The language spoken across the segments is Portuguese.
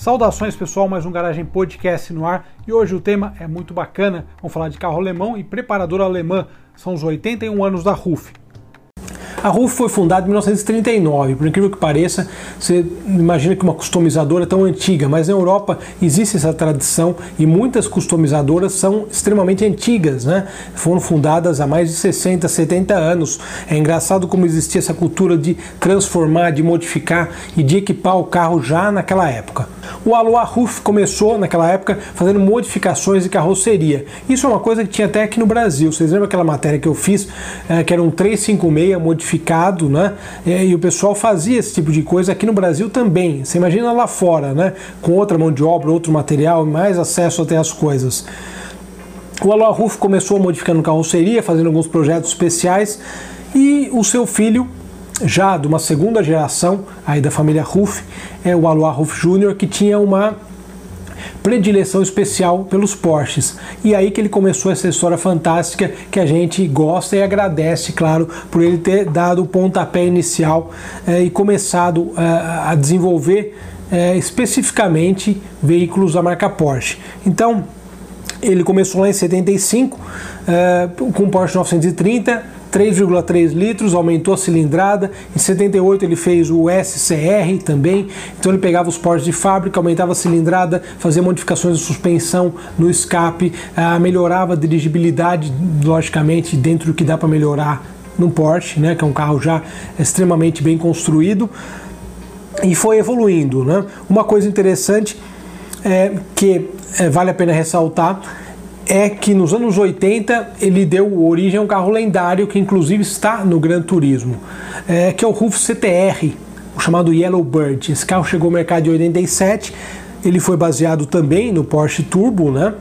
Saudações pessoal, mais um Garagem Podcast no ar e hoje o tema é muito bacana. Vamos falar de carro alemão e preparador alemã. São os 81 anos da RUF. A RUF foi fundada em 1939, por incrível que pareça, você imagina que uma customizadora é tão antiga, mas na Europa existe essa tradição e muitas customizadoras são extremamente antigas, né? Foram fundadas há mais de 60, 70 anos. É engraçado como existia essa cultura de transformar, de modificar e de equipar o carro já naquela época. O Aloha Ruf começou naquela época fazendo modificações de carroceria. Isso é uma coisa que tinha até aqui no Brasil. Vocês lembram aquela matéria que eu fiz, é, que era um 356 modificado, né? É, e o pessoal fazia esse tipo de coisa aqui no Brasil também. Você imagina lá fora, né? Com outra mão de obra, outro material, mais acesso até as coisas. O Aloha Ruf começou modificando carroceria, fazendo alguns projetos especiais e o seu filho já de uma segunda geração aí da família Ruff, é o Aloha Ruff Jr., que tinha uma predileção especial pelos Porsches. E aí que ele começou essa história fantástica que a gente gosta e agradece, claro, por ele ter dado o pontapé inicial eh, e começado eh, a desenvolver eh, especificamente veículos da marca Porsche. Então, ele começou lá em 75 com o Porsche 930 3,3 litros, aumentou a cilindrada. Em 78 ele fez o SCR também, então ele pegava os portes de fábrica, aumentava a cilindrada, fazia modificações de suspensão no escape, ah, melhorava a dirigibilidade, logicamente, dentro do que dá para melhorar no Porsche, né, que é um carro já extremamente bem construído, e foi evoluindo. Né? Uma coisa interessante é que é, vale a pena ressaltar é que nos anos 80 ele deu origem a um carro lendário que inclusive está no Gran Turismo, é, que é o Ruf CTR, o chamado Yellow Bird. Esse carro chegou ao mercado em 87, ele foi baseado também no Porsche Turbo, né?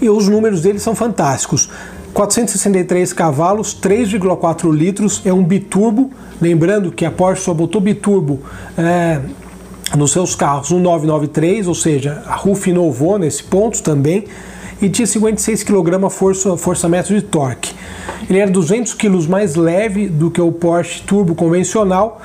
E os números dele são fantásticos. 463 cavalos, 3,4 litros, é um biturbo. Lembrando que a Porsche só botou biturbo é, nos seus carros no 993, ou seja, a RUF inovou nesse ponto também e tinha 56 kg força, força-metro de torque. Ele era 200 kg mais leve do que o Porsche Turbo convencional,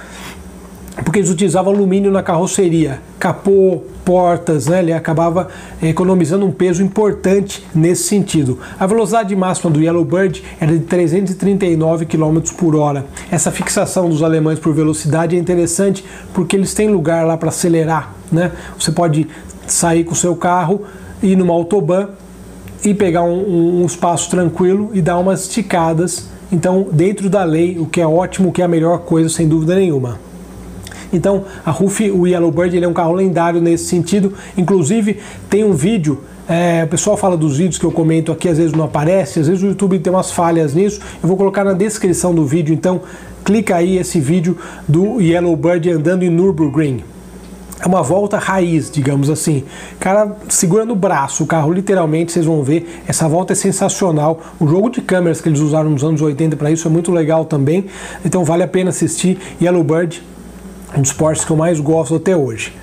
porque eles utilizavam alumínio na carroceria, capô, portas, né? ele acabava economizando um peso importante nesse sentido. A velocidade máxima do Yellowbird era de 339 km por hora. Essa fixação dos alemães por velocidade é interessante porque eles têm lugar lá para acelerar. Né? Você pode sair com o seu carro, ir numa autobahn e pegar um, um espaço tranquilo e dar umas esticadas. Então, dentro da lei, o que é ótimo, o que é a melhor coisa, sem dúvida nenhuma. Então, a RUF, o Yellowbird, ele é um carro lendário nesse sentido. Inclusive, tem um vídeo é, o pessoal fala dos vídeos que eu comento aqui, às vezes não aparece, às vezes o YouTube tem umas falhas nisso. Eu vou colocar na descrição do vídeo, então clica aí esse vídeo do Yellowbird andando em Nürburgring é uma volta raiz, digamos assim. Cara, segura no braço o carro, literalmente, vocês vão ver. Essa volta é sensacional. O jogo de câmeras que eles usaram nos anos 80 para isso é muito legal também. Então vale a pena assistir. Yellowbird, um dos Porsches que eu mais gosto até hoje.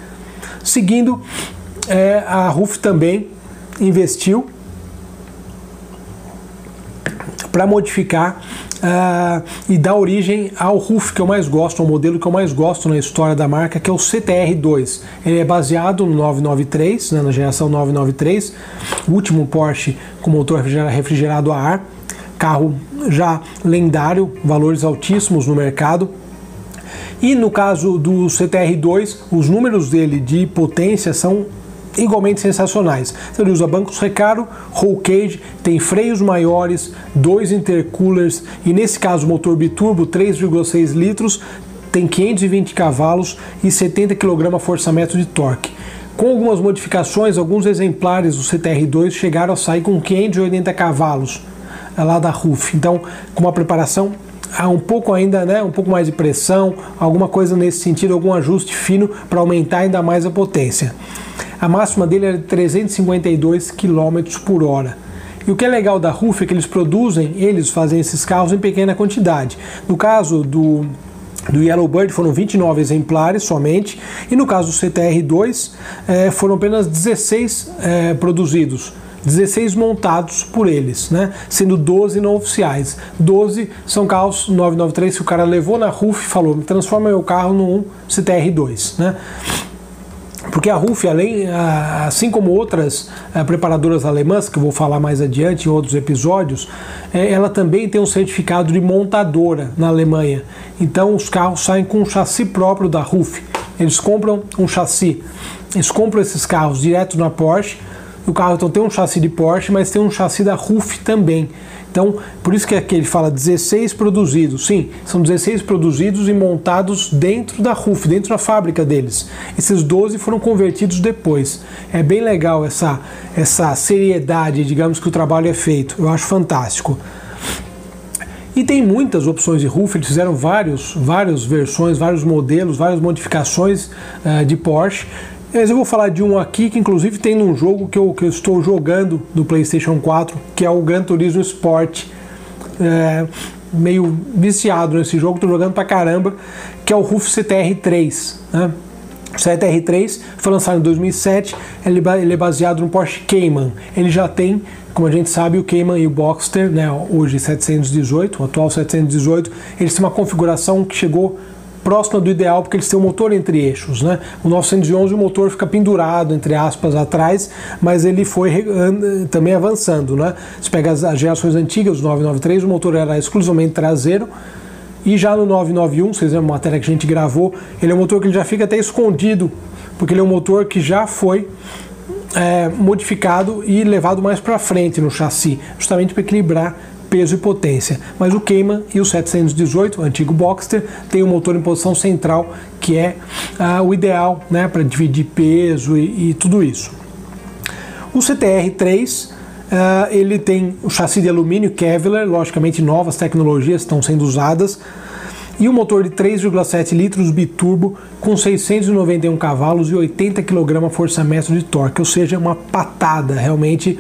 Seguindo, é, a RUF também investiu para modificar uh, e dar origem ao RUF que eu mais gosto, ao modelo que eu mais gosto na história da marca, que é o CTR2. Ele é baseado no 993, né, na geração 993, o último Porsche com motor refrigerado a ar, carro já lendário, valores altíssimos no mercado. E no caso do CTR2, os números dele de potência são igualmente sensacionais. Ele usa bancos recaro, roll cage, tem freios maiores, dois intercoolers e nesse caso motor biturbo 3,6 litros, tem 520 cavalos e 70 kg força-metro de torque. Com algumas modificações, alguns exemplares do CTR2 chegaram a sair com 580 cavalos é lá da RUF. Então, com uma preparação há um pouco ainda, né, um pouco mais de pressão, alguma coisa nesse sentido, algum ajuste fino para aumentar ainda mais a potência. A máxima dele era de 352 km por hora. E o que é legal da RUF é que eles produzem, eles fazem esses carros em pequena quantidade. No caso do do Yellowbird foram 29 exemplares somente, e no caso do CTR2 eh, foram apenas 16 eh, produzidos. 16 montados por eles, né? sendo 12 não oficiais. 12 são carros 993 que o cara levou na RUF e falou: transforma meu carro num CTR2. Né? Porque a RUF, além, assim como outras eh, preparadoras alemãs, que eu vou falar mais adiante em outros episódios, eh, ela também tem um certificado de montadora na Alemanha. Então os carros saem com um chassi próprio da RUF. Eles compram um chassi, eles compram esses carros direto na Porsche. O carro então tem um chassi de Porsche, mas tem um chassi da RUF também. Então, por isso que aqui ele fala 16 produzidos. Sim, são 16 produzidos e montados dentro da RUF, dentro da fábrica deles. Esses 12 foram convertidos depois. É bem legal essa, essa seriedade, digamos, que o trabalho é feito. Eu acho fantástico. E tem muitas opções de RUF, eles fizeram vários, várias versões, vários modelos, várias modificações uh, de Porsche. Mas eu vou falar de um aqui que inclusive tem num jogo que eu, que eu estou jogando no PlayStation 4, que é o Gran Turismo Sport. É, meio viciado nesse jogo, estou jogando pra caramba, que é o Ruf CTR3. Né? O CTR3 foi lançado em 2007, ele, ele é baseado no Porsche Cayman. Ele já tem, como a gente sabe, o Cayman e o Boxster, né, hoje 718, o atual 718, eles têm uma configuração que chegou próxima do ideal, porque eles têm o um motor entre eixos. Né? O 911 o motor fica pendurado, entre aspas, atrás, mas ele foi também avançando. Né? Se pega as, as gerações antigas, do 993, o motor era exclusivamente traseiro, e já no 991, vocês lembram uma matéria que a gente gravou, ele é um motor que ele já fica até escondido, porque ele é um motor que já foi é, modificado e levado mais para frente no chassi, justamente para equilibrar peso e potência. Mas o Cayman e o 718, o antigo Boxster, tem um motor em posição central que é ah, o ideal né, para dividir peso e, e, tudo isso. O CTR3 ah, ele tem o chassi de alumínio Kevlar, logicamente novas tecnologias estão sendo usadas e um motor de 3,7 litros biturbo com 691 cavalos e 80 kg força-metro de torque, ou seja, uma patada realmente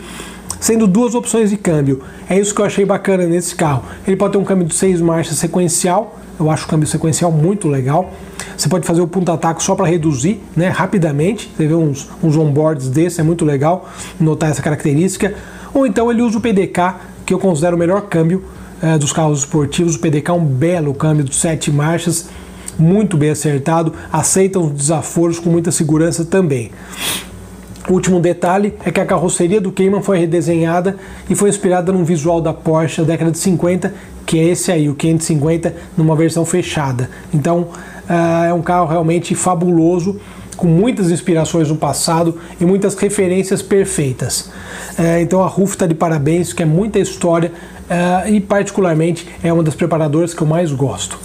sendo duas opções de câmbio. É isso que eu achei bacana nesse carro. Ele pode ter um câmbio de seis marchas sequencial, eu acho o câmbio sequencial muito legal. Você pode fazer o ponta-taco só para reduzir, né, rapidamente. Você vê uns, uns onboards desse, é muito legal notar essa característica. Ou então ele usa o PDK, que eu considero o melhor câmbio é, dos carros esportivos. O PDK é um belo câmbio de sete marchas, muito bem acertado, aceita os desaforos com muita segurança também. O último detalhe é que a carroceria do Cayman foi redesenhada e foi inspirada num visual da Porsche da década de 50, que é esse aí, o 550, numa versão fechada. Então uh, é um carro realmente fabuloso, com muitas inspirações no passado e muitas referências perfeitas. Uh, então a RUF está de parabéns, que é muita história uh, e particularmente é uma das preparadoras que eu mais gosto.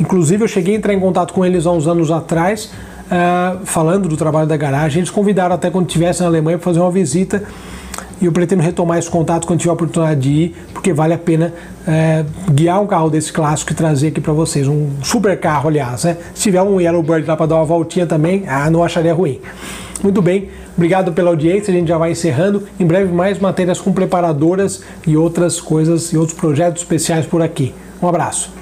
Inclusive eu cheguei a entrar em contato com eles há uns anos atrás, uh, falando do trabalho da garagem. Eles convidaram até quando estivesse na Alemanha para fazer uma visita e eu pretendo retomar esse contato quando tiver a oportunidade de ir, porque vale a pena é, guiar um carro desse clássico e trazer aqui para vocês. Um super carro, aliás. Né? Se tiver um Yellowbird lá para dar uma voltinha também, ah, não acharia ruim. Muito bem, obrigado pela audiência. A gente já vai encerrando. Em breve, mais matérias com preparadoras e outras coisas e outros projetos especiais por aqui. Um abraço.